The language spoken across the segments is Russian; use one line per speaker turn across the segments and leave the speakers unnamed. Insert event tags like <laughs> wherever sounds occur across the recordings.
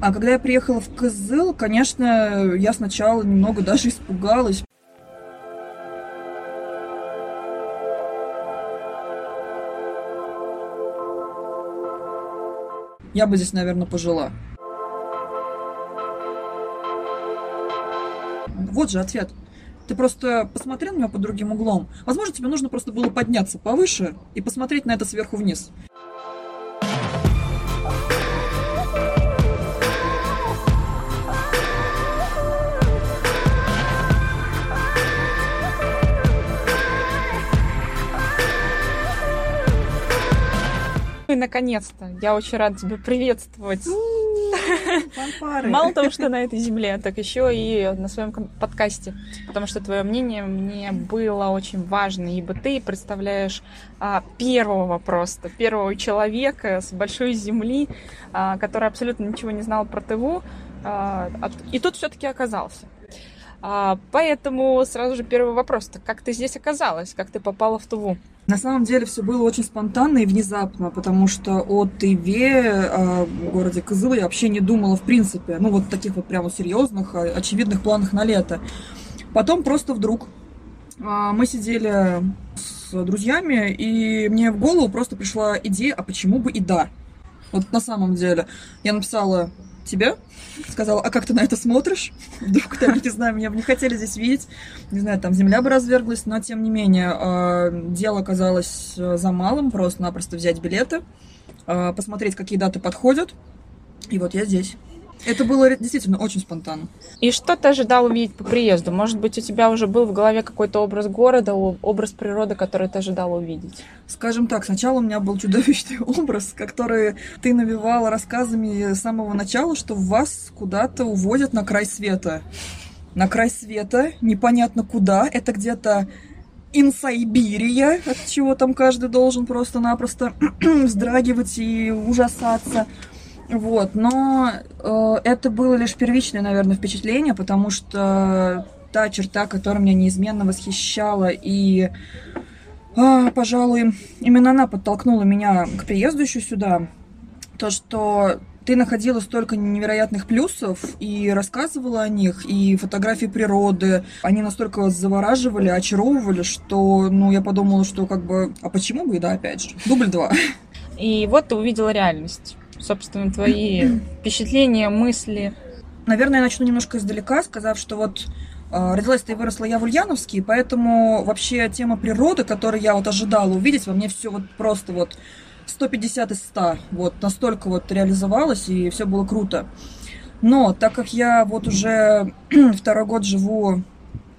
А когда я приехала в Кызыл, конечно, я сначала немного даже испугалась. Я бы здесь, наверное, пожила. Вот же ответ. Ты просто посмотрел на меня под другим углом. Возможно, тебе нужно просто было подняться повыше и посмотреть на это сверху вниз.
И наконец-то, я очень рада тебя приветствовать. Мало того, что на этой земле, так еще и на своем подкасте. Потому что твое мнение мне было очень важно, ибо ты представляешь а, первого просто, первого человека с большой земли, а, который абсолютно ничего не знал про ТВ, а, и тут все-таки оказался. А, поэтому сразу же первый вопрос. Так как ты здесь оказалась? Как ты попала в Туву?
На самом деле все было очень спонтанно и внезапно, потому что о Тыве, о городе Кызыл я вообще не думала в принципе. Ну вот в таких вот прямо серьезных, а, очевидных планах на лето. Потом просто вдруг а, мы сидели с друзьями, и мне в голову просто пришла идея, а почему бы и да. Вот на самом деле. Я написала тебе, сказала, а как ты на это смотришь? Вдруг там, не знаю, меня бы не хотели здесь видеть. Не знаю, там земля бы разверглась, но тем не менее, э, дело оказалось э, за малым, просто-напросто взять билеты, э, посмотреть, какие даты подходят. И вот я здесь. Это было действительно очень спонтанно.
И что ты ожидал увидеть по приезду? Может быть, у тебя уже был в голове какой-то образ города, образ природы, который ты ожидал увидеть?
Скажем так, сначала у меня был чудовищный <laughs> образ, который ты навевала рассказами с самого начала, что вас куда-то увозят на край света. На край света, непонятно куда, это где-то Инсайбирия, от чего там каждый должен просто-напросто <clears throat> вздрагивать и ужасаться. Вот, но э, это было лишь первичное, наверное, впечатление, потому что та черта, которая меня неизменно восхищала и а, пожалуй, именно она подтолкнула меня к приезду еще сюда. То, что ты находила столько невероятных плюсов и рассказывала о них, и фотографии природы, они настолько завораживали, очаровывали, что, ну, я подумала, что как бы, а почему бы и да, опять же, дубль два.
И вот ты увидела реальность. Собственно, твои <clears throat> впечатления, мысли.
Наверное, я начну немножко издалека, сказав, что вот э, родилась-то и выросла я в Ульяновске, поэтому вообще тема природы, которую я вот ожидала увидеть, во мне все вот просто вот 150 из 100, вот настолько вот реализовалось, и все было круто. Но так как я вот уже <clears throat> второй год живу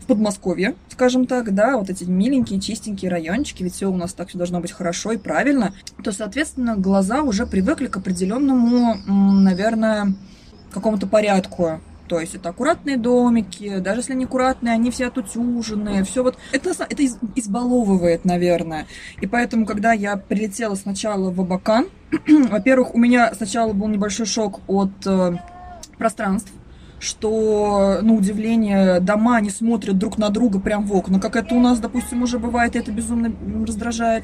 в Подмосковье, скажем так, да, вот эти миленькие, чистенькие райончики, ведь все у нас так все должно быть хорошо и правильно, то, соответственно, глаза уже привыкли к определенному, наверное, какому-то порядку. То есть это аккуратные домики, даже если они аккуратные, они все отутюженные, все вот... Это, это из- избаловывает, наверное. И поэтому, когда я прилетела сначала в Абакан, <clears throat> во-первых, у меня сначала был небольшой шок от э, пространств, что, на удивление, дома не смотрят друг на друга прям в окна, как это у нас, допустим, уже бывает, и это безумно раздражает.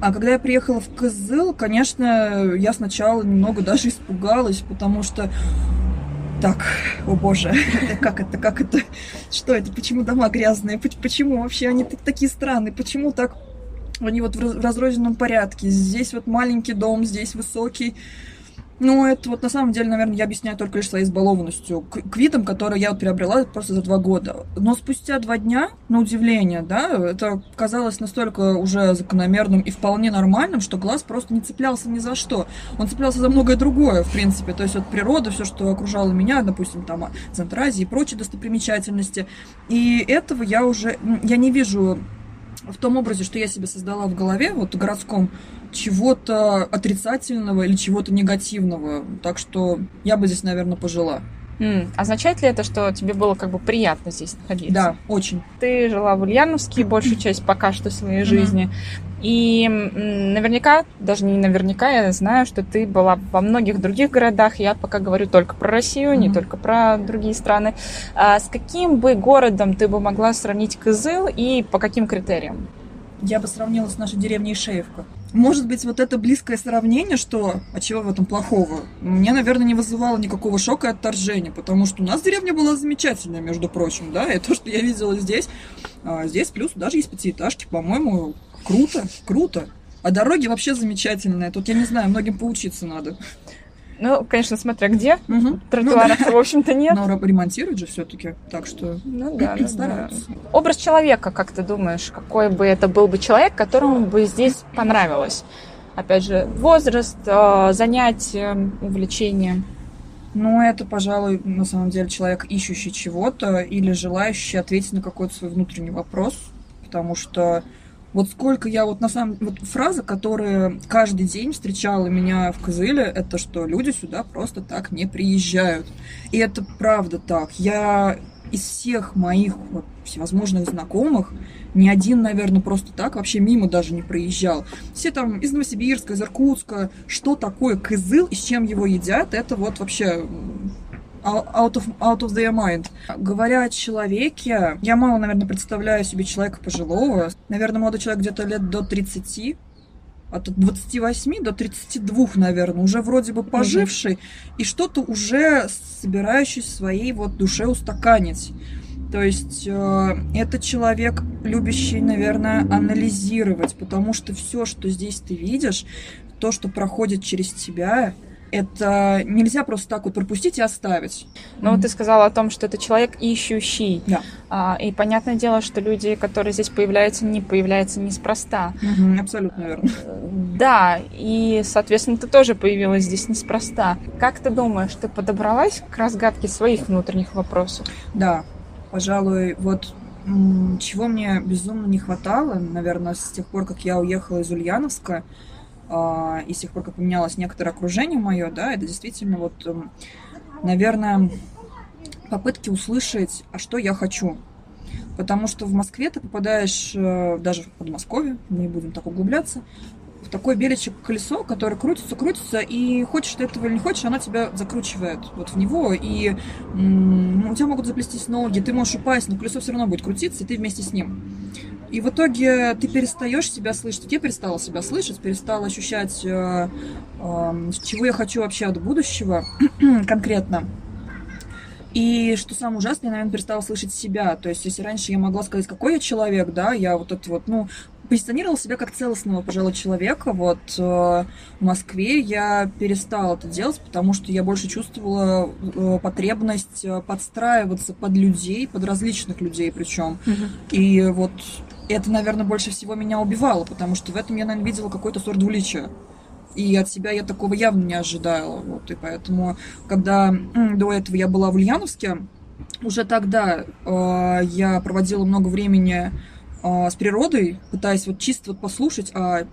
А когда я приехала в Кызыл, конечно, я сначала немного даже испугалась, потому что так, о боже, <laughs> как это, как это, что это, почему дома грязные, Поч- почему вообще они так- такие странные, почему так они вот в разрозненном порядке, здесь вот маленький дом, здесь высокий, ну, это вот на самом деле, наверное, я объясняю только лишь своей избалованностью к, к видам, которые я вот приобрела просто за два года. Но спустя два дня, на удивление, да, это казалось настолько уже закономерным и вполне нормальным, что глаз просто не цеплялся ни за что. Он цеплялся за многое другое, в принципе. То есть вот природа, все, что окружало меня, допустим, там а, Центр Азии и прочие достопримечательности. И этого я уже, я не вижу в том образе, что я себе создала в голове, вот городском, чего-то отрицательного или чего-то негативного. Так что я бы здесь, наверное, пожила.
М, Означает ли это, что тебе было как бы приятно здесь находиться?
Да, очень.
Ты жила в Ульяновске большую часть пока что своей
Мгм.
жизни. И наверняка, даже не наверняка, я знаю, что ты была во многих других городах. Я пока говорю только про Россию, не
Мгм.
только про другие страны. А с каким бы городом ты бы могла сравнить Кызыл и по каким критериям?
Я бы сравнила с нашей деревней Шеевка. Может быть, вот это близкое сравнение, что, а чего в этом плохого, мне, наверное, не вызывало никакого шока и отторжения, потому что у нас деревня была замечательная, между прочим, да, и то, что я видела здесь, а, здесь плюс даже есть пятиэтажки, по-моему, круто, круто. А дороги вообще замечательные. Тут, я не знаю, многим поучиться надо.
Ну, конечно, смотря где.
Угу.
Тротуаров,
Ну да.
в общем-то, нет.
Но ре- ремонтируют же все-таки, так что
Ну да, да, да.
стараются.
Образ человека, как ты думаешь, какой бы это был бы человек, которому бы здесь понравилось? Опять же, возраст, э, занятия, увлечения.
Ну, это, пожалуй, на самом деле человек, ищущий чего-то или желающий ответить на какой-то свой внутренний вопрос, потому что вот сколько я вот на самом вот фраза, которая каждый день встречала меня в Кызыле, это что люди сюда просто так не приезжают. И это правда так. Я из всех моих вот всевозможных знакомых ни один, наверное, просто так вообще мимо даже не проезжал. Все там из Новосибирска, из Иркутска, что такое кызыл и с чем его едят, это вот вообще out of, out of their mind. Говоря о человеке, я мало, наверное, представляю себе человека пожилого. Наверное, молодой человек где-то лет до 30, от 28 до 32, наверное, уже вроде бы поживший, и что-то уже собирающий в своей вот душе устаканить. То есть э, это человек, любящий, наверное, анализировать, потому что все, что здесь ты видишь, то, что проходит через тебя, это нельзя просто так вот пропустить и оставить.
Но вот ты сказала о том, что это человек ищущий.
Да.
А, и понятное дело, что люди, которые здесь появляются, не появляются неспроста.
Мгм, абсолютно верно.
Да, и, соответственно, ты тоже появилась здесь неспроста. Как ты думаешь, ты подобралась к разгадке своих внутренних вопросов?
Да, пожалуй, вот чего мне безумно не хватало, наверное, с тех пор, как я уехала из Ульяновска, а, и с тех пор, как поменялось некоторое окружение мое, да, это действительно вот, м, наверное, попытки услышать, а что я хочу. Потому что в Москве ты попадаешь, э, даже в Подмосковье, мы не будем так углубляться, в такое беличье колесо, которое крутится, крутится, и хочешь ты этого или не хочешь, оно тебя закручивает вот в него, и м, у тебя могут заплестись ноги, ты можешь упасть, но колесо все равно будет крутиться, и ты вместе с ним. И в итоге ты перестаешь себя слышать, я перестала себя слышать, перестала ощущать, э, э, чего я хочу вообще от будущего <clears throat> конкретно. И что самое ужасное, я, наверное, перестала слышать себя. То есть, если раньше я могла сказать, какой я человек, да, я вот это вот, ну, позиционировала себя как целостного, пожалуй, человека. Вот э, в Москве я перестала это делать, потому что я больше чувствовала э, потребность э, подстраиваться под людей, под различных людей причем. И вот это, наверное, больше всего меня убивало, потому что в этом я, наверное, видела какой-то сорт двуличия. И от себя я такого явно не ожидала. Вот, и поэтому, когда до этого я была в Ульяновске, уже тогда э, я проводила много времени э, с природой, пытаясь вот чисто вот послушать, а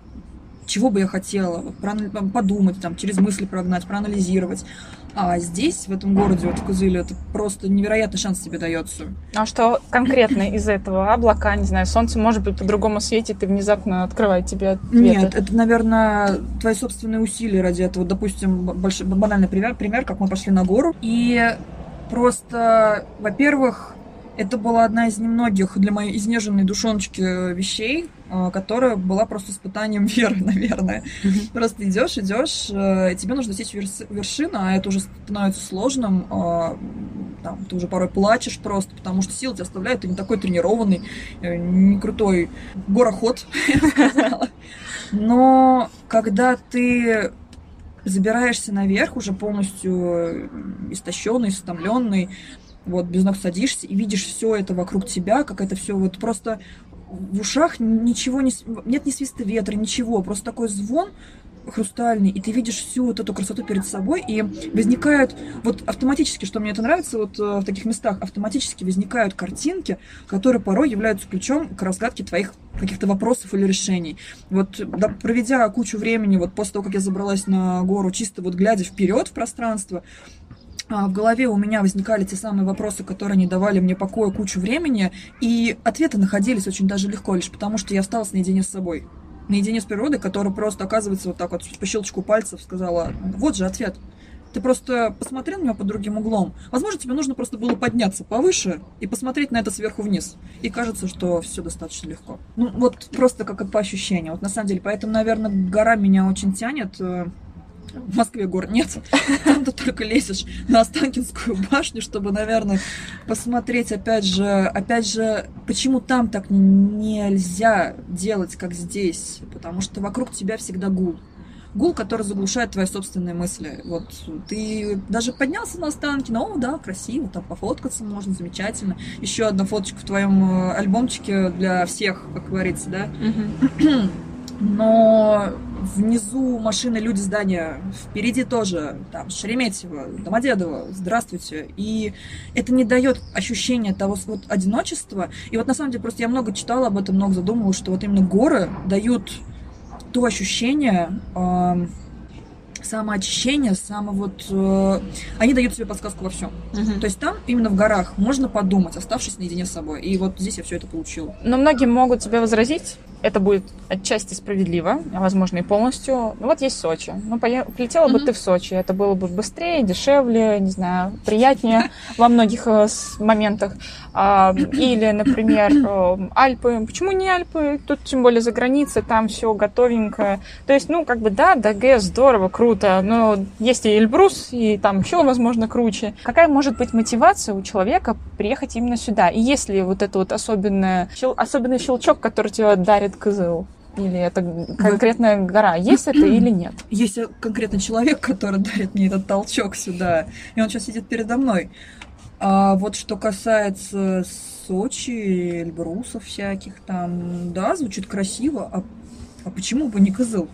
чего бы я хотела, вот, подумать, там, через мысли прогнать, проанализировать. А здесь, в этом городе, вот в Кызыле, это просто невероятный шанс тебе дается.
А что конкретно из этого? Облака, не знаю, солнце, может быть, по-другому светит и внезапно открывает тебе ответы?
Нет, это, наверное, твои собственные усилия ради этого. Допустим, больш... банальный пример, пример, как мы пошли на гору. И просто, во-первых, это была одна из немногих для моей изнеженной душоночки вещей, э, которая была просто испытанием <laughs> веры, наверное. Просто идешь, идешь, э, тебе нужно достичь верс- вершину, а это уже становится сложным. э, Там, ты уже порой плачешь просто, потому что силы тебя оставляют, ты не такой тренированный, э, не крутой гороход, <laughs> я бы сказала. Но когда ты забираешься наверх, уже полностью истощенный, истомленный, вот без ног садишься и видишь все это вокруг тебя, как это все вот просто в ушах ничего не... Нет ни свиста ветра, ничего, просто такой звон хрустальный, и ты видишь всю вот эту красоту перед собой, и возникают, вот автоматически, что мне это нравится, вот э, в таких местах, автоматически возникают картинки, которые порой являются ключом к разгадке твоих каких-то вопросов или решений. Вот да, проведя кучу времени, вот после того, как я забралась на гору, чисто вот глядя вперед в пространство, в голове у меня возникали те самые вопросы, которые не давали мне покоя кучу времени, и ответы находились очень даже легко, лишь потому что я осталась наедине с собой. Наедине с природой, которая просто, оказывается, вот так вот по щелчку пальцев сказала, вот же ответ. Ты просто посмотрел на него под другим углом. Возможно, тебе нужно просто было подняться повыше и посмотреть на это сверху вниз. И кажется, что все достаточно легко. Ну, вот просто как по ощущению. Вот на самом деле, поэтому, наверное, гора меня очень тянет. В Москве гор нет. Там ты только лезешь на Останкинскую башню, чтобы, наверное, посмотреть, опять же, опять же, почему там так нельзя делать, как здесь. Потому что вокруг тебя всегда гул гул, который заглушает твои собственные мысли. Вот ты даже поднялся на останки, ну да, красиво, там пофоткаться можно, замечательно. Еще одна фоточка в твоем э, альбомчике для всех, как говорится, да. <clears throat> Но внизу машины, люди, здания, впереди тоже, там, Шереметьево, Домодедово, здравствуйте. И это не дает ощущения того вот, одиночества. И вот на самом деле просто я много читала об этом, много задумывалась, что вот именно горы дают то ощущение э, самоочищения, само вот... Э, они дают себе подсказку во всем. Угу. То есть там, именно в горах, можно подумать, оставшись наедине с собой. И вот здесь я все это получила.
Но многие могут тебе возразить, это будет отчасти справедливо, а возможно и полностью. Ну вот есть Сочи. Ну, полетела mm-hmm. бы ты в Сочи, это было бы быстрее, дешевле, не знаю, приятнее <laughs> во многих э, моментах. Или, например, э, Альпы. Почему не Альпы? Тут тем более за границей, там все готовенькое. То есть, ну, как бы, да, ДГ здорово, круто, но есть и Эльбрус, и там еще, возможно, круче. Какая может быть мотивация у человека приехать именно сюда? И если вот это вот особенное, особенный щелчок, который тебе дарит Кызыл? Или это конкретная гора? Есть это или нет? <clears throat>
Есть конкретный человек, который <laughs> дарит мне этот толчок сюда. И он сейчас сидит передо мной. А вот что касается Сочи, Эльбрусов всяких там, да, звучит красиво. А, а почему бы не Кызыл?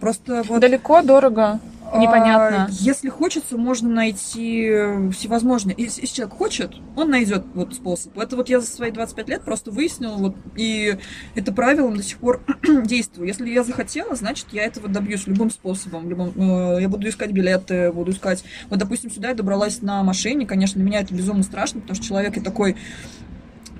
Просто вот... Далеко, дорого. Непонятно.
А, если хочется, можно найти всевозможные. Если, если человек хочет, он найдет вот способ. Это вот я за свои 25 лет просто выяснила, вот, и это правилом до сих пор <clears throat> действую. Если я захотела, значит, я этого добьюсь любым способом. Любым, э, я буду искать билеты, буду искать... Вот, допустим, сюда я добралась на машине. Конечно, для меня это безумно страшно, потому что человек я такой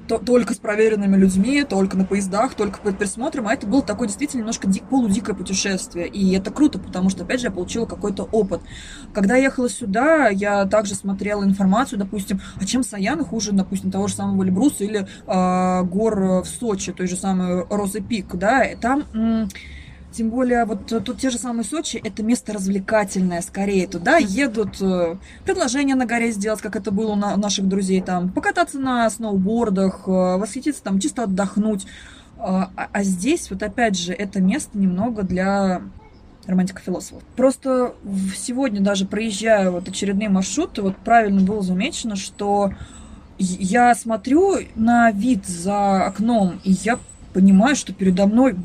то, только с проверенными людьми, только на поездах, только под присмотром, а это было такое действительно немножко дик, полудикое путешествие. И это круто, потому что, опять же, я получила какой-то опыт. Когда я ехала сюда, я также смотрела информацию, допустим, а чем Саяны хуже, допустим, того же самого Эльбруса или э, гор в Сочи, той же самой Розы Пик, да, там... М- тем более, вот тут те же самые Сочи, это место развлекательное скорее. Туда едут э, предложения на горе сделать, как это было у наших друзей там, покататься на сноубордах, э, восхититься там, чисто отдохнуть. А, а, здесь, вот опять же, это место немного для романтиков-философов. Просто сегодня даже проезжая вот очередные маршруты, вот правильно было замечено, что я смотрю на вид за окном, и я понимаю, что передо мной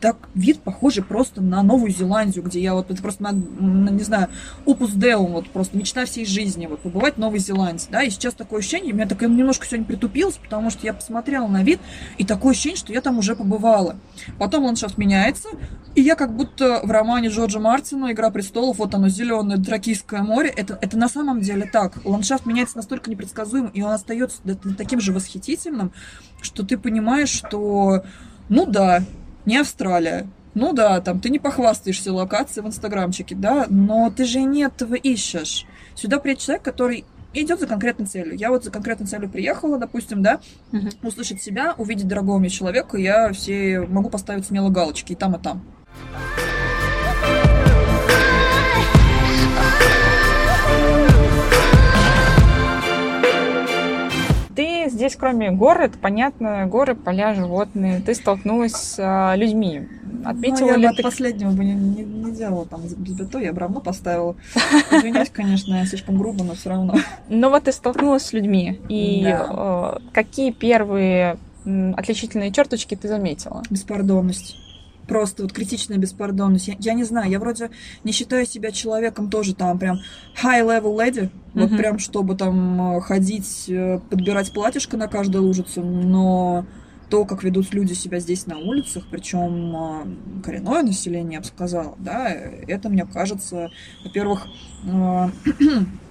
так вид похожий просто на Новую Зеландию, где я вот это просто, на, на, не знаю, опус деум, вот просто мечта всей жизни, вот побывать в Новой Зеландии, да, и сейчас такое ощущение, у меня так немножко сегодня притупилось, потому что я посмотрела на вид, и такое ощущение, что я там уже побывала. Потом ландшафт меняется, и я как будто в романе Джорджа Мартина «Игра престолов», вот оно, зеленое Дракийское море, это, это на самом деле так. Ландшафт меняется настолько непредсказуемым, и он остается таким же восхитительным, что ты понимаешь, что ну да, не Австралия. Ну да, там ты не похвастаешься локацией в инстаграмчике, да, но ты же не этого ищешь. Сюда приедет человек, который идет за конкретной целью. Я вот за конкретной целью приехала, допустим, да, угу. услышать себя, увидеть дорогого мне человека, я все могу поставить смело галочки и там, и там.
Здесь, кроме гор, это понятно, горы, поля, животные, ты столкнулась с а, людьми.
Отметила ну, я ли бы ты... от последнего бы не, не, не делала там без бито, я бы равно поставила. <laughs> Извиняюсь, конечно, слишком грубо, но все равно.
Но вот ты столкнулась с людьми, и да. э, какие первые отличительные черточки ты заметила?
Беспардонность просто вот критичная беспардонность. Я, я не знаю, я вроде не считаю себя человеком тоже там прям high-level lady, mm-hmm. вот прям чтобы там э, ходить, э, подбирать платьишко на каждую лужицу, но то, как ведут люди себя здесь на улицах, причем э, коренное население, я бы сказала, да, это, мне кажется, во-первых, <clears throat>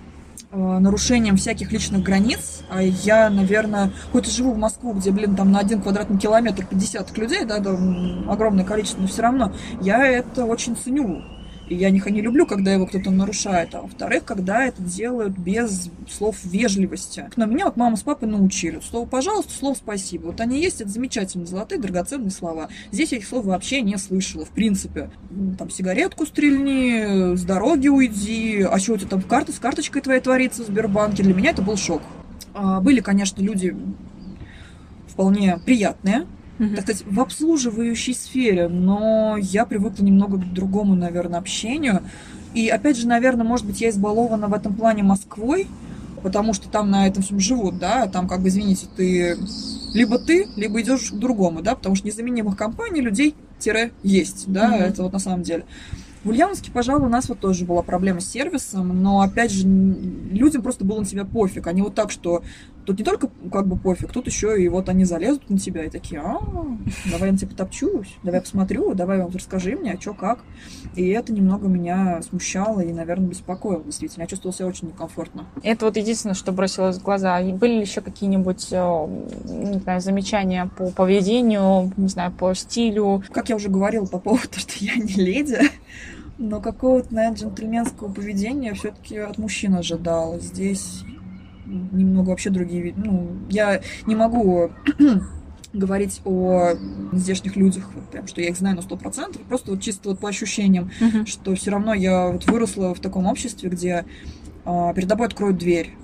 нарушением всяких личных границ. А я, наверное, хоть и живу в Москву, где, блин, там на один квадратный километр 50 людей, да, там огромное количество, но все равно я это очень ценю. И я не, не люблю, когда его кто-то нарушает. А во-вторых, когда это делают без слов вежливости. Но меня вот мама с папой научили. Слово «пожалуйста», слово «спасибо». Вот они есть, это замечательные, золотые, драгоценные слова. Здесь я этих слов вообще не слышала, в принципе. Там сигаретку стрельни, с дороги уйди, а что у тебя там карта с карточкой твоей творится в Сбербанке. Для меня это был шок. А, были, конечно, люди вполне приятные, mm-hmm. так сказать, в обслуживающей сфере, но я привыкла немного к другому, наверное, общению. И опять же, наверное, может быть, я избалована в этом плане Москвой, потому что там на этом всем живут, да, там, как бы, извините, ты либо ты, либо идешь к другому, да, потому что незаменимых компаний людей тире есть, да, mm-hmm. это вот на самом деле. В Ульяновске, пожалуй, у нас вот тоже была проблема с сервисом, но, опять же, людям просто было на тебя пофиг. Они вот так, что тут не только как бы пофиг, тут еще и вот они залезут на тебя и такие, а, давай я на тебя потопчусь, давай посмотрю, давай вам расскажи мне, а что как. И это немного меня смущало и, наверное, беспокоило, действительно. Я чувствовала себя очень некомфортно.
Это вот единственное, что бросилось в глаза. И были ли еще какие-нибудь, э, не знаю, замечания по поведению, не знаю, по стилю?
Как я уже говорила по поводу того, что я не леди, но какого-то, наверное, джентльменского поведения все-таки от мужчин ожидала. Здесь немного вообще другие виды. Ну, я не могу <clears throat> говорить о здешних людях, вот прям, что я их знаю на сто процентов, просто вот чисто вот по ощущениям, uh-huh. что все равно я вот выросла в таком обществе, где а, перед тобой откроют дверь.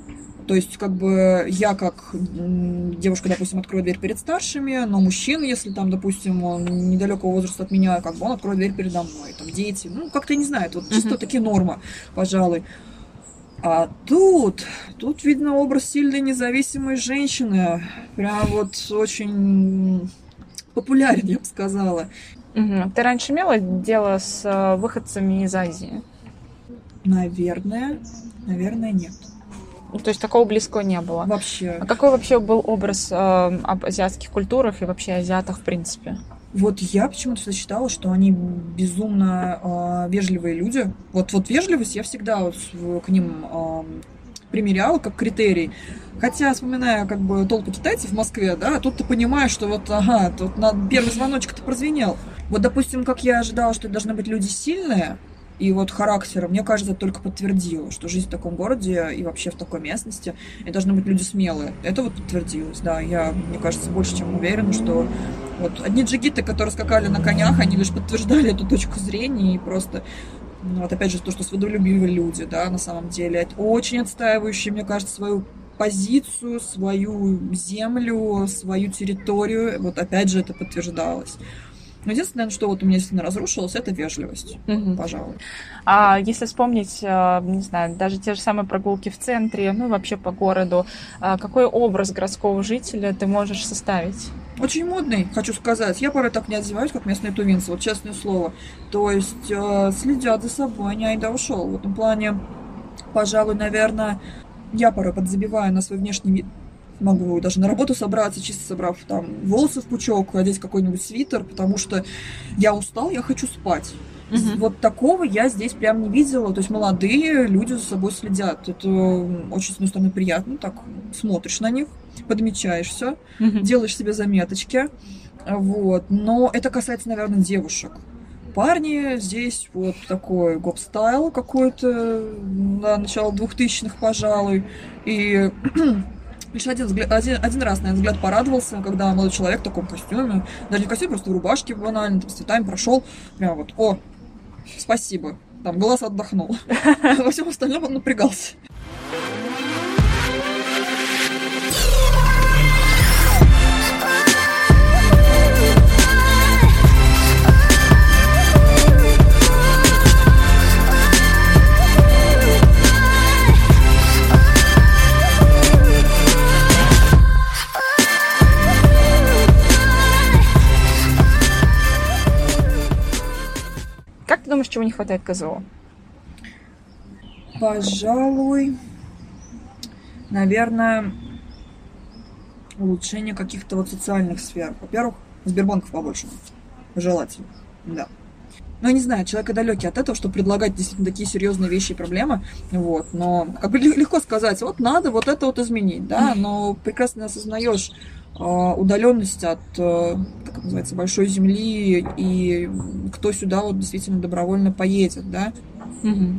То есть, как бы, я как девушка, допустим, открою дверь перед старшими, но мужчина, если там, допустим, он недалекого возраста от меня, как бы он откроет дверь передо мной, там, дети, ну, как-то, не знаю, это вот чисто uh-huh. такие нормы, пожалуй. А тут, тут видно образ сильной независимой женщины, прям вот очень популярен, я бы сказала.
Угу. Ты раньше имела дело с э, выходцами из Азии?
Наверное, наверное, нет.
Ну, то есть такого близкого не было?
Вообще.
А какой вообще был образ э, об азиатских культурах и вообще азиатах в принципе?
Вот я почему-то всегда считала, что они безумно э, вежливые люди. Вот, вот вежливость я всегда вот к ним э, примеряла как критерий. Хотя, вспоминая как бы толпу китайцев в Москве, да, тут ты понимаешь, что вот, ага, тут на первый звоночек-то прозвенел. Вот, допустим, как я ожидала, что это должны быть люди сильные, и вот характера, мне кажется, это только подтвердило, что жизнь в таком городе и вообще в такой местности, и должны быть люди смелые. Это вот подтвердилось, да. Я, мне кажется, больше чем уверена, что вот одни джигиты, которые скакали на конях, они лишь подтверждали эту точку зрения и просто ну, вот опять же то, что свободолюбивые люди, да, на самом деле, это очень отстаивающие, мне кажется, свою позицию, свою землю, свою территорию. Вот опять же это подтверждалось. Но единственное, что вот у меня сильно разрушилось, это вежливость, угу. пожалуй.
А если вспомнить, э, не знаю, даже те же самые прогулки в центре, ну вообще по городу, а какой образ городского жителя ты можешь составить?
Очень модный, хочу сказать. Я порой так не одеваюсь, как местные тувинцы, вот честное слово. То есть э, следят за собой, не айда ушел. В этом плане, пожалуй, наверное, я порой подзабиваю на свой внешний вид могу даже на работу собраться, чисто собрав там волосы в пучок, одеть какой-нибудь свитер, потому что я устал, я хочу спать. Угу. Вот такого я здесь прям не видела. То есть молодые люди за собой следят. Это очень, с одной стороны, приятно. Так смотришь на них, подмечаешь все, угу. делаешь себе заметочки. Вот. Но это касается, наверное, девушек. Парни здесь вот такой гоп-стайл какой-то на начало двухтысячных, пожалуй. И Лишь один, взгляд, один, один раз, наверное, взгляд порадовался, когда молодой человек в таком костюме, даже не в костюме, просто в рубашке банально, там, с цветами прошел, прям вот, о, спасибо, там, глаз отдохнул. <laughs> Во всем остальном он напрягался.
Думаешь, чего не хватает КЗО?
Пожалуй, наверное, улучшение каких-то вот социальных сфер. Во-первых, Сбербанков побольше. Желательно, да. Ну, я не знаю, человек далекий от этого, чтобы предлагать действительно такие серьезные вещи и проблемы. Вот, но как бы легко сказать, вот надо вот это вот изменить, да, но прекрасно осознаешь удаленность от, э, как называется, большой земли, и кто сюда вот действительно добровольно поедет, да.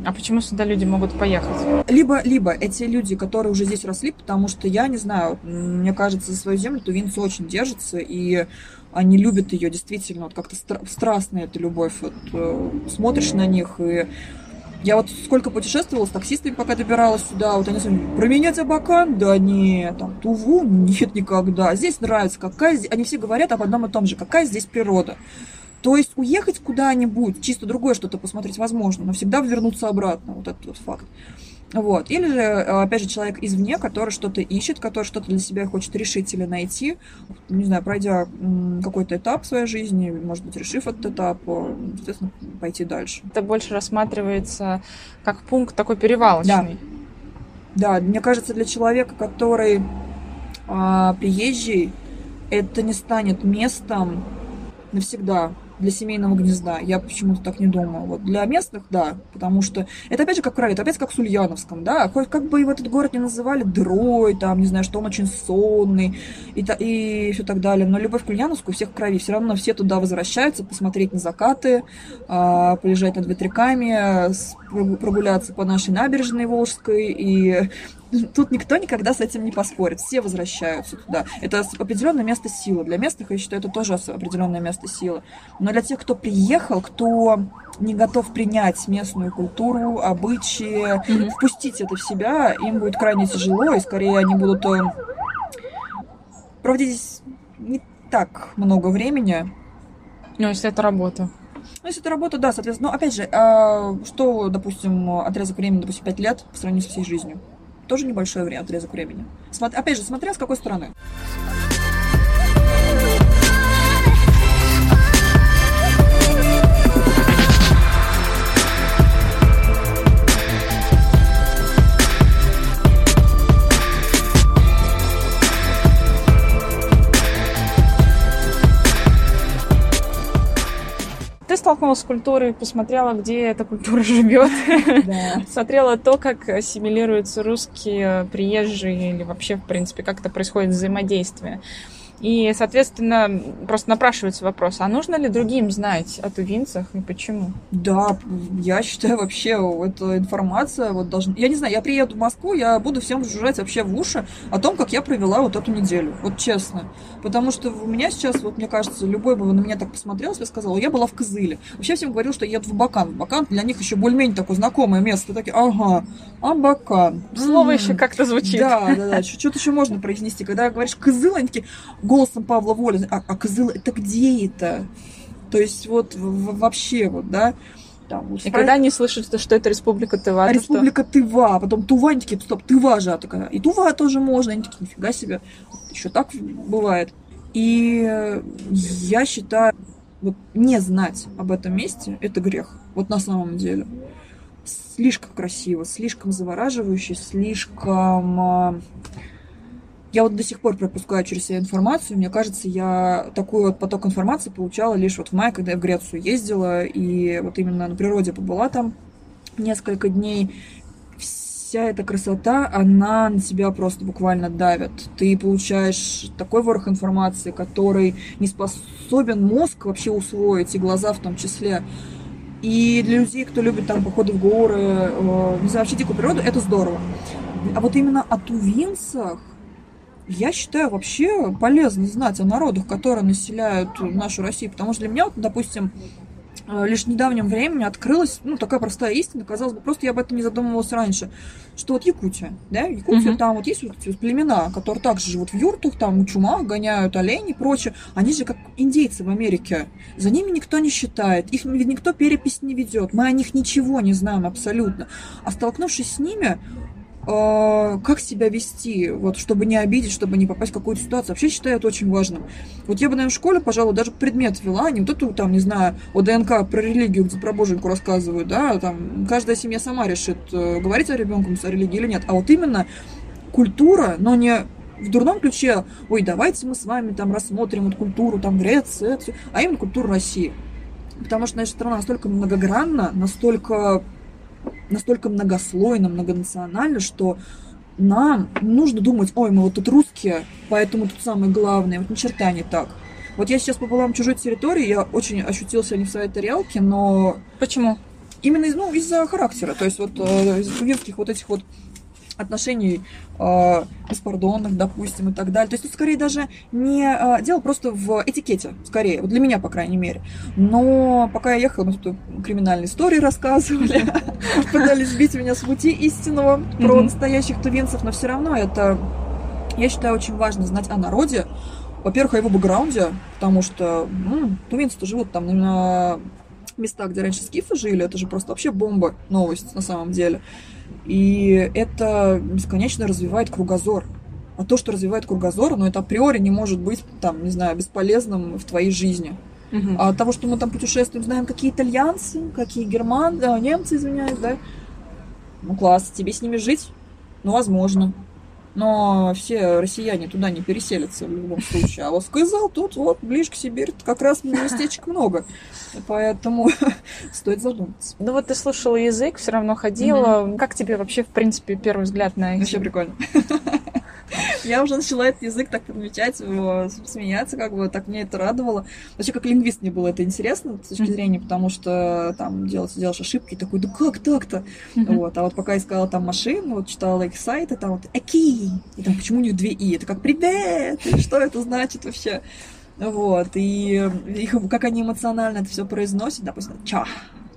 А почему сюда люди могут поехать?
Либо, либо эти люди, которые уже здесь росли, потому что я не знаю, мне кажется, за свою землю тувинцы очень держатся, и они любят ее действительно, вот как-то стра- страстная эта любовь. Вот, э, смотришь на них и я вот сколько путешествовала с таксистами, пока добиралась сюда, вот они сказали, променять Абакан? Да нет, там, Туву? Нет, никогда. Здесь нравится, какая здесь... Они все говорят об одном и том же, какая здесь природа. То есть уехать куда-нибудь, чисто другое что-то посмотреть возможно, но всегда вернуться обратно, вот этот вот факт. Вот. Или же, э, опять же, человек извне, который что-то ищет, который что-то для себя хочет решить или найти, не знаю, пройдя какой-то этап в своей жизни, может быть, решив этот этап, э, естественно, пойти дальше.
Это больше рассматривается как пункт такой перевалочный.
Да, да мне кажется, для человека, который а, приезжий, это не станет местом навсегда для семейного гнезда. Я почему-то так не думаю. Вот для местных, да, потому что это опять же как правило, это опять как с Ульяновском, да, хоть как бы его этот город не называли дрой, там, не знаю, что он очень сонный и, та, и все так далее, но любовь к Ульяновску всех в крови, все равно все туда возвращаются посмотреть на закаты, а, полежать над ветряками, прогуляться по нашей набережной Волжской и Тут никто никогда с этим не поспорит. Все возвращаются туда. Это определенное место силы. Для местных, я считаю, это тоже определенное место силы. Но для тех, кто приехал, кто не готов принять местную культуру, обычаи, mm-hmm. впустить это в себя, им будет крайне тяжело, и скорее они будут э, проводить здесь не так много времени.
Ну, если это работа.
Ну, если это работа, да, соответственно. Но, опять же, а, что, допустим, отрезок времени, допустим, 5 лет по сравнению со всей жизнью? Тоже небольшой время, отрезок времени. Опять же, смотря с какой стороны.
Столкнулась с культурой, посмотрела, где эта культура живет, <laughs> смотрела то, как ассимилируются русские приезжие или вообще, в принципе, как это происходит взаимодействие. И, соответственно, просто напрашивается вопрос, а нужно ли другим знать о тувинцах и почему?
Да, я считаю вообще, эта информация вот должна... Я не знаю, я приеду в Москву, я буду всем жужжать вообще в уши о том, как я провела вот эту неделю. Вот честно. Потому что у меня сейчас, вот мне кажется, любой бы на меня так посмотрел, я сказала, я была в Кызыле. Вообще всем говорил, что я еду в Бакан. Бакан для них еще более-менее такое знакомое место. Такие, ага, а Бакан.
Слово м-м. еще как-то звучит.
Да, да, да. Что-то еще можно произнести. Когда говоришь Кызыл, они такие, голосом Павла Воли, а, а Кызыл это где это? То есть вот вообще вот, да,
там, и когда они слышат, что это Республика Тыва,
а Республика что? Тыва, потом Тува, они такие, стоп, Тыва же, а такая, и Тува тоже можно, они такие, нифига себе, еще так бывает. И я считаю, вот не знать об этом месте – это грех, вот на самом деле. Слишком красиво, слишком завораживающе, слишком а, я вот до сих пор пропускаю через себя информацию. Мне кажется, я такой вот поток информации получала лишь вот в мае, когда я в Грецию ездила, и вот именно на природе побыла там несколько дней. Вся эта красота, она на тебя просто буквально давит. Ты получаешь такой ворох информации, который не способен мозг вообще усвоить, и глаза в том числе. И для людей, кто любит там походы в горы, э, не знаю, вообще дикую природу, это здорово. А вот именно о тувинцах, я считаю вообще полезно знать о народах, которые населяют нашу Россию, потому что для меня, вот, допустим, э, лишь в недавнем времени открылась, ну, такая простая истина, казалось бы, просто я об этом не задумывалась раньше, что вот Якутия, да, Якутия, uh-huh. там вот есть вот племена, которые также живут в юртах, там, в чумах, гоняют оленей и прочее, они же как индейцы в Америке, за ними никто не считает, их никто перепись не ведет, мы о них ничего не знаем абсолютно, а столкнувшись с ними, как себя вести, вот, чтобы не обидеть, чтобы не попасть в какую-то ситуацию. Вообще считаю это очень важным. Вот я бы, наверное, в школе, пожалуй, даже предмет вела, не вот эту, там, не знаю, о ДНК, про религию, где про боженьку рассказывают, да, там, каждая семья сама решит, э, говорить о ребенке о религии или нет, а вот именно культура, но не в дурном ключе, ой, давайте мы с вами там рассмотрим вот культуру там Греции, а именно культуру России. Потому что наша страна настолько многогранна, настолько настолько многослойно, многонационально, что нам нужно думать, ой, мы вот тут русские, поэтому тут самое главное. Вот ни черта не так. Вот я сейчас побыла на чужой территории, я очень ощутила себя не в своей тарелке, но
Почему?
именно ну, из-за характера, то есть вот э, из студентских вот этих вот отношений э, беспардонных, допустим, и так далее. То есть тут скорее даже не э, дело просто в этикете, скорее, вот для меня, по крайней мере. Но пока я ехала, мы тут криминальные истории рассказывали, <laughs> пытались сбить меня с пути истинного про настоящих тувинцев, но все равно это, я считаю, очень важно знать о народе, во-первых, о его бэкграунде, потому что м, тувинцы-то живут там на местах, где раньше скифы жили, это же просто вообще бомба, новость на самом деле. И это бесконечно развивает кругозор. А то, что развивает кругозор, ну, это априори не может быть, там, не знаю, бесполезным в твоей жизни.
Мгм.
А от того, что мы там путешествуем, знаем, какие итальянцы, какие герман, да, немцы, извиняюсь, да. Ну, класс, тебе с ними жить? Ну, возможно. Но все россияне туда не переселятся в любом случае. А вот в Кызыл тут вот ближе к Сибири как раз местечек много. Поэтому <laughs> стоит задуматься.
Ну вот ты слушала язык, все равно ходила. Как тебе вообще, в принципе, первый взгляд на
Вообще прикольно. Я уже начала этот язык так подмечать, смеяться, как бы так мне это радовало. Вообще, как лингвист мне было это интересно с точки зрения, потому что там делаешь, делаешь ошибки, и такой, да как так-то? Вот. А вот пока искала там машины, вот читала их сайты, там вот «Эки!» И там почему у них две «и»? Это как «Привет!» Что это значит вообще? Вот. И их, как они эмоционально это все произносят, допустим, «Ча!»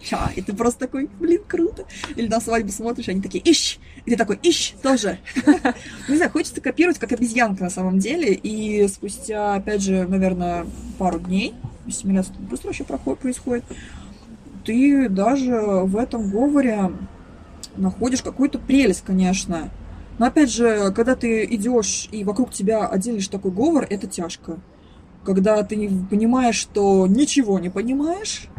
Ча, и ты просто такой, блин, круто. Или на свадьбу смотришь, они такие, ищ, и ты такой, ищ, тоже. <laughs> Не знаю, хочется копировать как обезьянка на самом деле, и спустя, опять же, наверное, пару дней, ассимиляция быстро вообще происходит, ты даже в этом говоре находишь какую-то прелесть, конечно. Но опять же, когда ты идешь и вокруг тебя один лишь такой говор, это тяжко. Когда ты понимаешь, что ничего не понимаешь,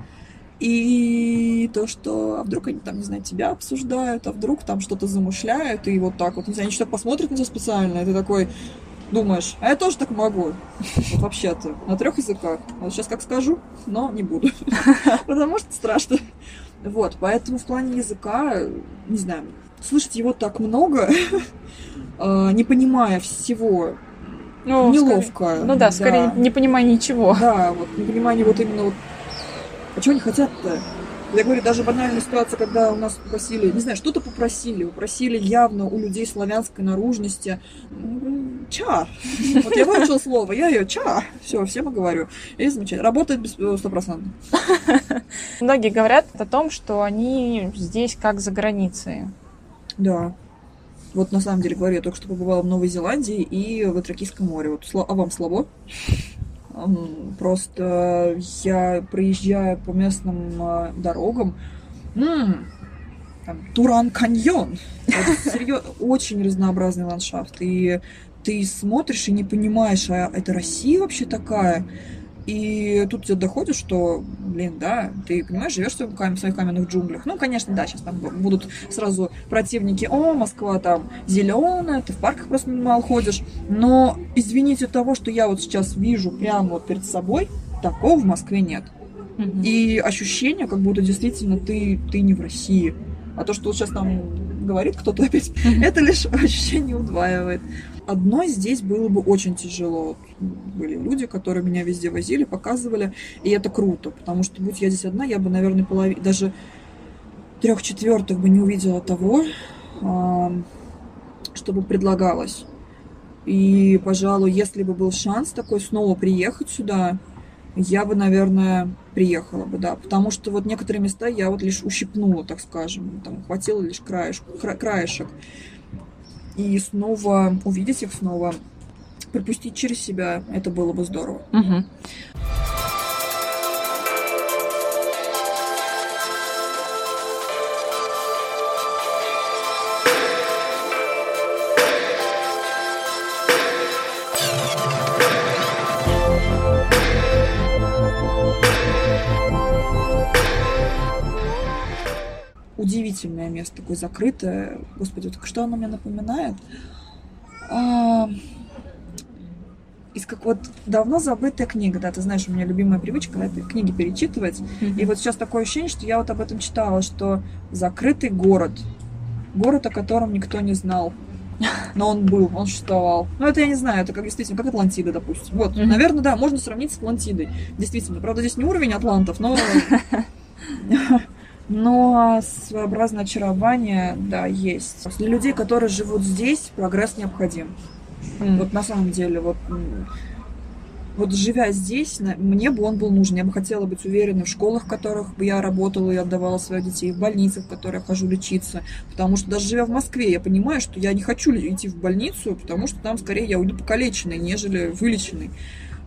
и то, что а вдруг они там, не знаю, тебя обсуждают, а вдруг там что-то замышляют, и вот так вот, не знаю, они что-то посмотрят на тебя специально, и ты такой думаешь, а я тоже так могу. Вот вообще-то, на трех языках. Вот сейчас как скажу, но не буду. <laughs> Потому что страшно. Вот, поэтому в плане языка, не знаю, слышать его так много, а, <laughs> не понимая всего,
Ну,
неловко.
скорее- Ну да, скорее не понимая ничего.
Да, вот непонимание вот именно вот... А чего они хотят-то? Я говорю, даже банальная ситуация, когда у нас попросили, не знаю, что-то попросили, попросили явно у людей славянской наружности. М, Ча. Вот я выучила слово, я ее ча. Все, всем и говорю. И замечательно. Работает э, стопроцентно. <laughs>
Многие говорят о том, что они здесь как за границей.
Да. Вот на самом деле говорю, я только что побывала в Новой Зеландии и в Атракийском море. Вот, а вам слабо? Просто я проезжаю по местным а, дорогам. Туран каньон. Очень разнообразный ландшафт. И ты смотришь и не понимаешь, а это Россия вообще такая? И тут тебе доходит, что, блин, да, ты понимаешь, живешь в своих каменных джунглях. Ну, конечно, да, сейчас там будут сразу противники, о, Москва там зеленая, ты в парках просто мало ходишь. Но извините того, что я вот сейчас вижу прямо вот перед собой, такого в Москве нет.
Мгм.
И ощущение, как будто действительно ты, ты не в России. А то, что вот сейчас там говорит кто-то опять,
Мгм.
это лишь <laughs> ощущение удваивает. Одной здесь было бы очень тяжело. Были люди, которые меня везде возили, показывали, и это круто, потому что будь я здесь одна, я бы, наверное, полови... даже трех четвертых бы не увидела того, чтобы предлагалось. И, пожалуй, если бы был шанс такой снова приехать сюда, я бы, наверное, приехала бы, да. Потому что вот некоторые места я вот лишь ущипнула, так скажем. Там хватило лишь краешек, кра- краешек. И снова увидеть их снова, пропустить через себя, это было бы здорово.
Мгм.
Удивительное место, такое закрытое. Господи, вот что оно мне напоминает? А, из как вот давно забытая книга, да, ты знаешь, у меня любимая привычка это книги перечитывать. И вот сейчас такое ощущение, что я вот об этом читала, что закрытый город, город, о котором никто не знал, Но он был, он существовал. Ну, это я не знаю, это как действительно, как Атлантида, допустим. Вот,
Мгм.
наверное, да, можно сравнить с Атлантидой. Действительно. Правда, здесь не уровень атлантов, но... <laughs> Но своеобразное очарование, да, есть. Для людей, которые живут здесь, прогресс необходим.
М.
Вот на самом деле, вот, вот живя здесь, мне бы он был нужен. Я бы хотела быть уверенной в школах, в которых бы я работала и отдавала своих детей, в больницах, в которые я хожу лечиться. Потому что даже живя в Москве, я понимаю, что я не хочу идти в больницу, потому что там скорее я уйду покалеченной, нежели вылеченной.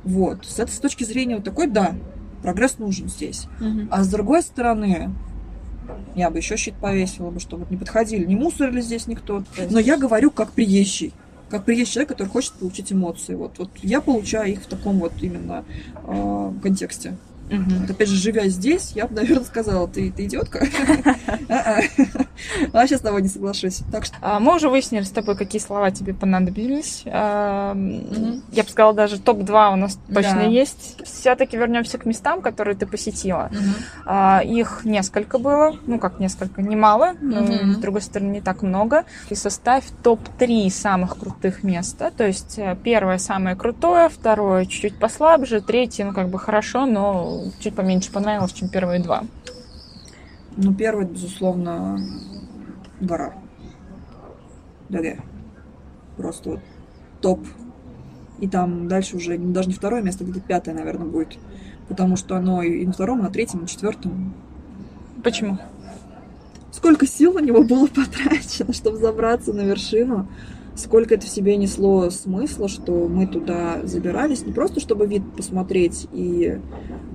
Вот. С этой с точки зрения вот такой, да, прогресс нужен здесь.
Мгм.
А с другой стороны, я бы еще щит повесила бы, чтобы не подходили, не мусорили здесь никто. Но я говорю как приезжий. Как приезжий человек, который хочет получить эмоции. Вот, вот я получаю их в таком вот именно э, контексте. Вот опять же, живя здесь, я бы, наверное, сказала, ты, ты идиотка. <laughs> Вообще с тобой не соглашусь. Так что
А, Мы уже выяснили с тобой, какие слова тебе понадобились. А. Я бы сказала, даже топ-2 у нас точно есть. Все-таки вернемся к местам, которые ты посетила. А, Их несколько было, ну как несколько, немало, но с другой стороны не так много. И составь топ-3 самых крутых места. То есть э, первое самое крутое, второе чуть-чуть послабже, третье, ну как бы хорошо, но чуть поменьше понравилось, чем первые два.
Ну, первый, безусловно, гора. ДГ. Просто вот топ. И там дальше уже ну, даже не второе место, где-то пятое, наверное, будет. Потому что оно и на втором, и на третьем, и на четвертом.
Почему?
Сколько сил на него было потрачено, чтобы забраться на вершину. Сколько это в себе несло смысла, что мы туда забирались. Не просто, чтобы вид посмотреть и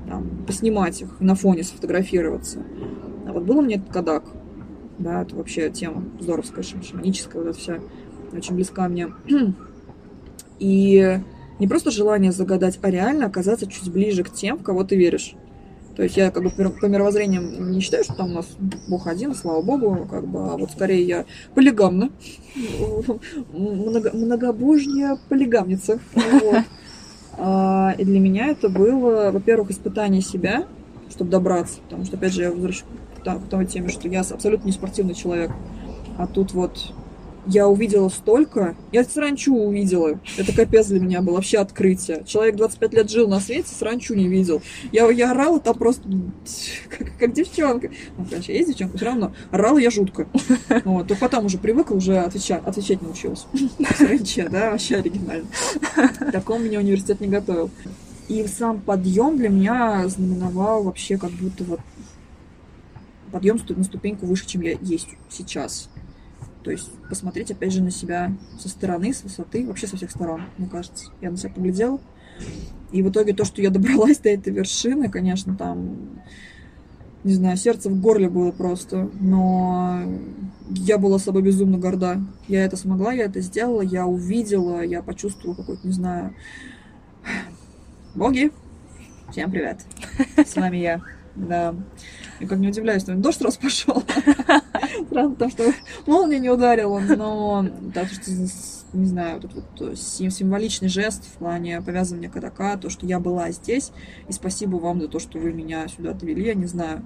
там, поснимать их, на фоне сфотографироваться. А вот был у меня этот кадак. Да, это вообще тема здоровская, шам- шаманическая, вот эта вся очень близка мне. <clears throat> И не просто желание загадать, а реально оказаться чуть ближе к тем, в кого ты веришь. То есть я как бы по мировоззрениям не считаю, что там у нас Бог один, слава Богу, как бы, а вот скорее я полигамна, <laughs> много, многобожняя полигамница. Вот. А, И для меня это было, во-первых, испытание себя, чтобы добраться, потому что, опять же, я возвращаюсь к той теме, что я абсолютно не спортивный человек, а тут вот я увидела столько. Я сранчу увидела. Это капец для меня было вообще открытие. Человек 25 лет жил на свете, сранчу не видел. Я, я орала там просто <laughs> как, как девчонка. Ну, конечно, есть девчонка, все равно. Орала я жутко. <laughs> Вот. То потом уже привыкла, уже отвечать, отвечать научилась. Саранче, да, вообще оригинально. <laughs> Такому меня университет не готовил. И сам подъем для меня знаменовал вообще как будто вот подъем на ступеньку выше, чем я есть сейчас. То есть посмотреть, опять же, на себя со стороны, с высоты, вообще со всех сторон, мне кажется. Я на себя поглядела. И в итоге то, что я <laughs> добралась до этой вершины, конечно, там, не знаю, сердце в горле было просто. Но я была собой безумно горда. Я это смогла, я это сделала, я увидела, я почувствовала какой-то, не знаю... <sighs> Боги, всем привет. С вами я. Да. Я как не удивляюсь, что дождь раз пошел. <laughs> Странно, потому что молния не ударила, но так что, не знаю, вот этот вот сим- символичный жест в плане повязывания кадака, то, что я была здесь, и спасибо вам за то, что вы меня сюда отвели, я не знаю.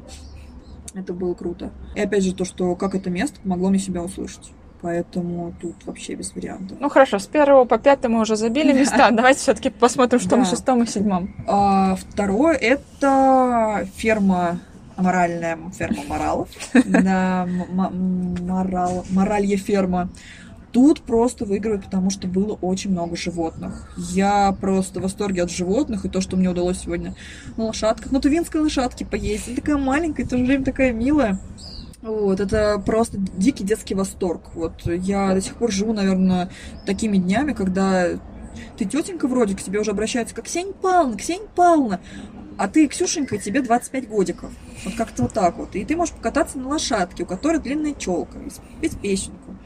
Это было круто. И опять же, то, что как это место помогло мне себя услышать. Поэтому тут вообще без вариантов.
Ну хорошо, с первого по пятый мы уже забили <laughs> места. Давайте все-таки посмотрим, что на шестом и седьмом.
А второе это ферма моральная ферма моралов. <laughs> Да, морал, моралья ферма. Тут просто выигрывает, потому что было очень много животных. Я просто в восторге от животных, и то, что мне удалось сегодня на лошадках, на тувинской лошадке поесть. Она такая маленькая, в то же время такая милая. Вот, это просто дикий детский восторг. Вот я до сих пор живу, наверное, такими днями, когда ты тетенька вроде к тебе уже обращается, как Ксения Павловна, Ксения Павловна, а ты, Ксюшенька, тебе 25 годиков. Вот как-то вот так вот. И ты можешь покататься на лошадке, у которой длинная челка, и спеть песенку.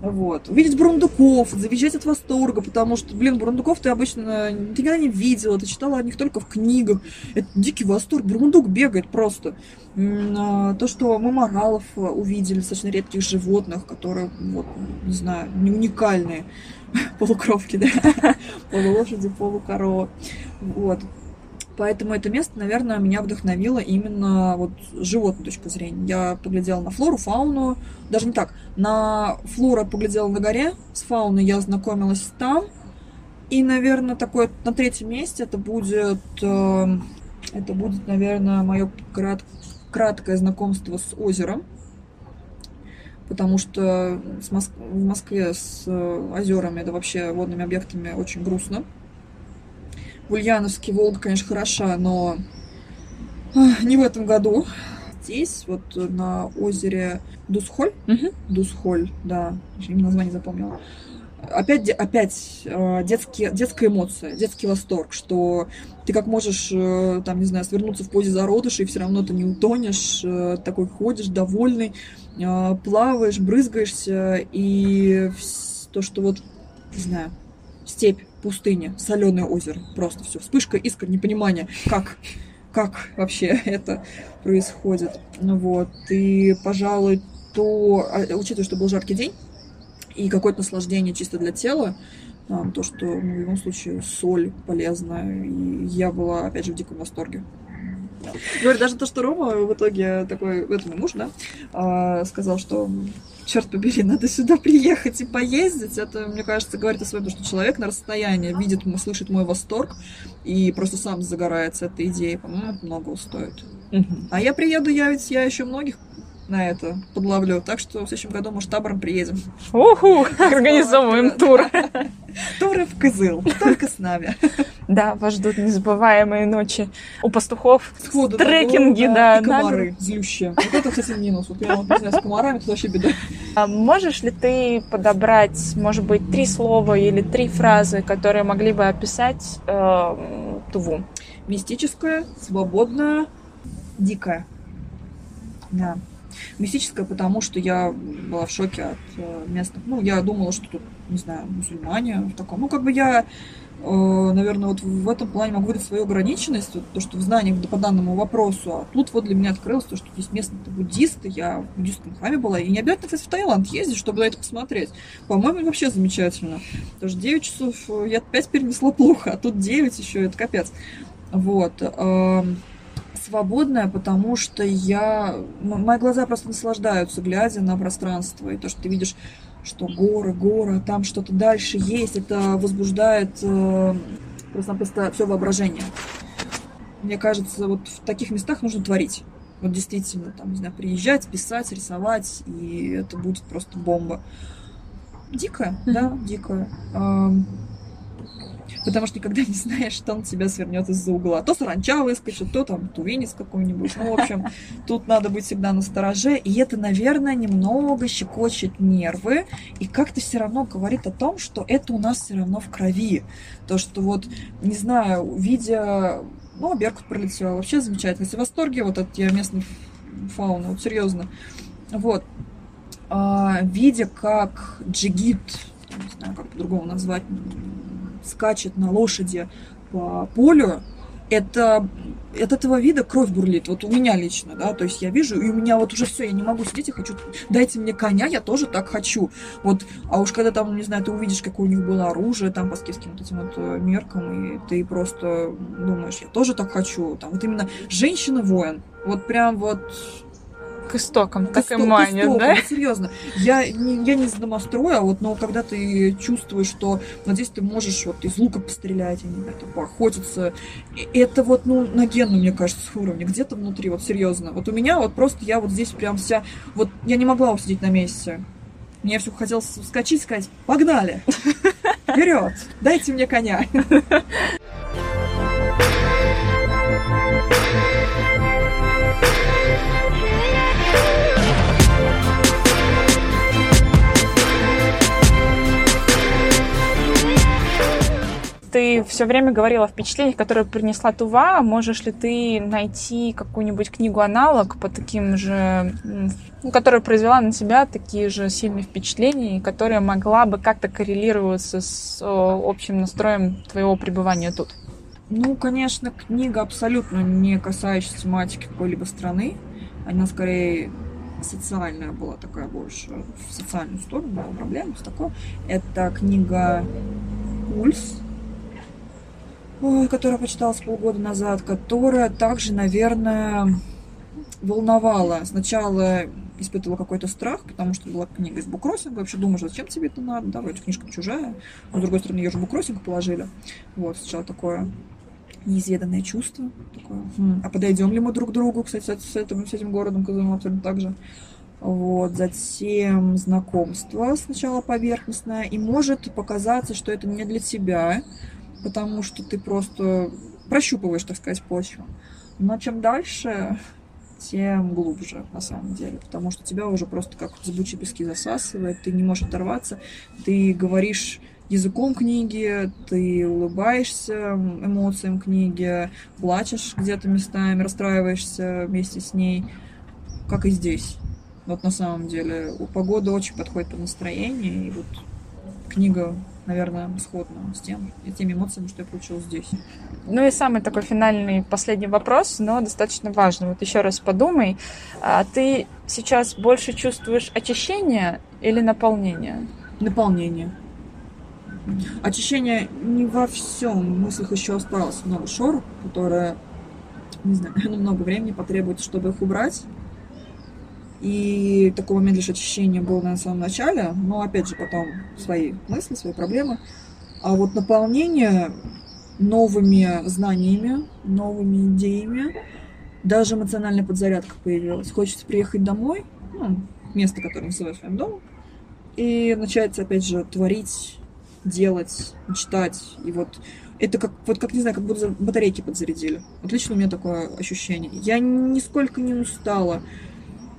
Вот. Увидеть бурундуков, завизжать от восторга, потому что, блин, бурундуков ты обычно ты никогда не видела, ты читала о них только в книгах. Это дикий восторг, бурундук бегает просто. А, То, что мы моралов увидели, достаточно редких животных, которые, вот, не знаю, не уникальные. <laughs> Полукровки, да? <laughs> Полулошади, полукорова. Вот. Поэтому это место, наверное, меня вдохновило именно вот с животной точки зрения. Я поглядела на флору, фауну, даже не так, на флору поглядела на горе, с фауной я знакомилась там, и, наверное, такое на третьем месте это будет, э, это будет, наверное, мое крат, краткое знакомство с озером, потому что с Моск... в Москве с э, озерами, это вообще водными объектами очень грустно. В Ульяновске Волга, конечно, хороша, но не в этом году. Здесь, вот на озере Дусхоль,
Мгм.
Дусхоль, да, название запомнила. Опять, опять э, детские, детская эмоция, детский восторг, что ты как можешь, э, там, не знаю, свернуться в позе зародыша, и все равно ты не утонешь, э, такой ходишь, довольный, плаваешь, брызгаешься, и то, что вот, не знаю, степь, пустыня, соленое озеро, просто все, вспышка искр, непонимание, как, как вообще <laughs> это происходит. Ну вот, и, пожалуй, то, а, учитывая, что был жаркий день, и какое-то наслаждение чисто для тела, а, то, что ну, в любом случае соль полезная, и я была, опять же, в диком восторге. Говорю, даже то, что Рома в итоге такой, это мой муж, да, а, сказал, что черт побери, надо сюда приехать и поездить. Это, мне кажется, говорит о своем, что человек на расстоянии видит, слышит мой восторг и просто сам загорается этой идеей. По-моему, это много стоит.
Мгм.
А я приеду, я ведь я еще многих на это подловлю. Так что в следующем году, может, табором приедем.
Уху, <laughs> организовываем тур. <laughs>
Туры в Кызыл, только с нами. <laughs>
Да, вас ждут незабываемые ночи у пастухов.
Сходу
Трекинги, да,
и комары злющие. Вот это, кстати, минус. Вот я не знаю, с комарами это вообще беда.
А можешь ли ты подобрать, может быть, три слова или три фразы, которые могли бы описать э, Туву?
Мистическая, свободная, дикая. Да. Мистическая, потому что я была в шоке от э, местных. Ну, я думала, что тут, не знаю, мусульмане в таком. Ну, как бы я, э, наверное, вот в этом плане могу выдать свою ограниченность, то, что в знаниях по данному вопросу. А тут вот для меня открылось то, что здесь местные буддисты. Я в буддистском храме была. И не обязательно, кстати, в Таиланд ездить, чтобы на это посмотреть. По-моему, вообще замечательно. Потому что 9 часов э, я 5 перенесла плохо, а тут 9 еще, это капец. Вот. Свободная, потому что я... Мои глаза просто наслаждаются, глядя на пространство. И то, что ты видишь, что горы, горы, там что-то дальше есть, это возбуждает э, просто-напросто все воображение. Мне кажется, вот в таких местах нужно творить. Вот действительно, там, не знаю, приезжать, писать, рисовать, и это будет просто бомба. Дикая, да, дикая. Потому что никогда не знаешь, что на тебя свернет из-за угла. То саранча выскочит, то там тувинец какой-нибудь. Ну, в общем, тут надо быть всегда на стороже. И это, наверное, немного щекочет нервы. И как-то все равно говорит о том, что это у нас все равно в крови. То, что вот, не знаю, видя... Ну, Беркут пролетел. Вообще замечательно. Если в восторге вот от я местной фауны, вот серьезно. Вот. А, видя, как джигит, не знаю, как по-другому назвать, скачет на лошади по полю, это от этого вида кровь бурлит. Вот у меня лично, да, то есть я вижу, и у меня вот уже все, я не могу сидеть, я хочу, дайте мне коня, я тоже так хочу. Вот, а уж когда там, не знаю, ты увидишь, какое у них было оружие, там, по скифским вот этим вот э, меркам, и ты просто думаешь, я тоже так хочу. Там, вот именно женщина-воин, вот прям вот
К истокам, так и
исток-
манит,
истокам,
да?
серьезно. Я не, я не из домостроя, а вот, но когда ты чувствуешь, что вот здесь ты можешь вот из лука пострелять, знаю, там, поохотиться, и это вот, ну, на генном, мне кажется, уровне, где-то внутри, вот серьезно. Вот у меня вот просто я вот здесь прям вся, вот я не могла усидеть на месте. Мне все хотелось вскочить и сказать, погнали, вперед, дайте мне коня.
Ты все время говорила о впечатлениях, которые принесла Тува. Можешь ли ты найти какую-нибудь книгу-аналог по таким же, ну, которая произвела на тебя такие же сильные впечатления, и которая могла бы как-то коррелироваться с общим настроем твоего пребывания тут?
Ну, конечно, книга абсолютно не касающаяся тематики какой-либо страны. Она скорее социальная была такая больше, в социальную сторону, была проблема, такое. Это книга «Пульс». Ой, которую почитала с полгода назад, которая также, наверное, волновала. Сначала испытывала какой-то страх, потому что была книга из буккроссинга. Вообще думаю, зачем тебе это надо? Да, вроде книжка чужая. Но, с другой стороны, ее же буккроссинг положили. Вот, сначала такое неизведанное чувство. Такое, хм, а подойдем ли мы друг к другу, кстати, с этим, с этим городом Казаном абсолютно так же. Вот, затем знакомство сначала поверхностное, и может показаться, что это не для тебя, потому что ты просто прощупываешь, так сказать, почву. Но чем дальше, тем глубже, на самом деле, потому что тебя уже просто как зыбучие пески засасывает, ты не можешь оторваться, ты говоришь языком книги, ты улыбаешься эмоциям книги, плачешь где-то местами, расстраиваешься вместе с ней, как и здесь. Вот на самом деле. У погоды очень подходит по настроению, и вот книга, наверное, сходна с тем, и теми эмоциями, что я получила здесь.
Ну и самый такой финальный последний вопрос, но достаточно важный. Вот еще раз подумай, а ты сейчас больше чувствуешь очищение или наполнение?
Наполнение. Очищение не во всем. В мыслях еще осталось много шор, которые, не знаю, <laughs> много времени потребуется, чтобы их убрать. И такой момент лишь очищения был на самом начале, но опять же потом свои мысли, свои проблемы. А вот наполнение новыми знаниями, новыми идеями, даже эмоциональная подзарядка появилась. Хочется приехать домой, ну, место, которое называю своим домом, и начать, опять же, творить, делать, мечтать. И вот это как, вот как, не знаю, как будто батарейки подзарядили. Вот лично у меня такое ощущение. Я нисколько не устала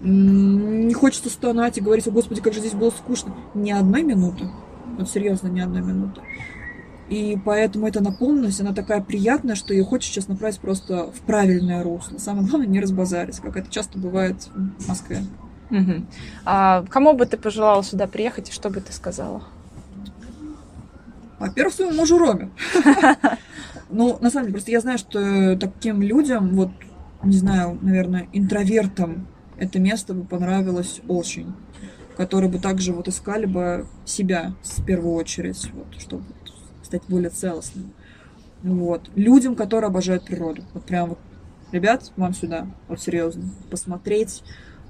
не хочется стонать и говорить, о господи, как же здесь было скучно. Ни одной минуты. Вот серьезно, ни одной минуты. И поэтому эта наполненность, она такая приятная, что ее хочешь сейчас направить просто в правильное русло. Самое главное, не разбазарить, как это часто бывает в Москве.
Угу. А кому бы ты пожелала сюда приехать и что бы ты сказала?
Во-первых, своему мужу Роме. <laughs> Ну, на самом деле, просто я знаю, что таким людям, вот, не знаю, наверное, интровертам, это место бы понравилось очень, которые бы также вот искали бы себя в первую очередь, вот, чтобы стать более целостным. Вот. Людям, которые обожают природу. Вот прям вот, ребят, вам сюда, вот серьезно, посмотреть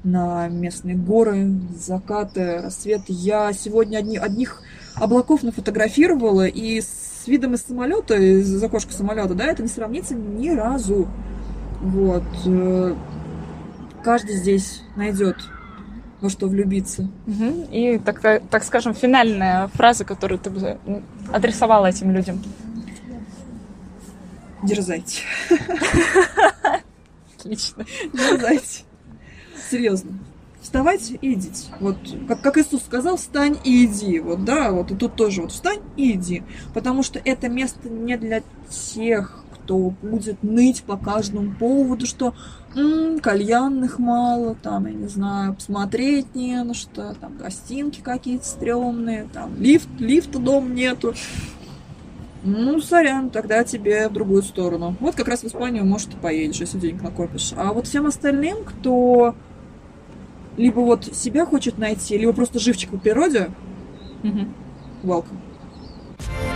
на местные горы, закаты, рассветы. Я сегодня одни, одних облаков нафотографировала, и с видом из самолета, из окошка самолета, да, это не сравнится ни разу. Вот. Каждый здесь найдет во что влюбиться.
Угу. И, так, так скажем, финальная фраза, которую ты бы адресовала этим людям.
Дерзайте.
Отлично.
Дерзайте. Серьезно. Вставайте и идите. Вот как, как Иисус сказал, встань и иди. Вот да, вот и тут тоже вот встань и иди. Потому что это место не для тех, кто будет ныть по каждому поводу, что м-м, кальянных мало, там, я не знаю, посмотреть не на что, там, гостинки какие-то стрёмные, там, лифт, лифта дом нету. Ну, сорян, тогда тебе в другую сторону. Вот как раз в Испанию, может, и поедешь, если денег накопишь. А вот всем остальным, кто либо вот себя хочет найти, либо просто живчик по природе,
угу.
welcome.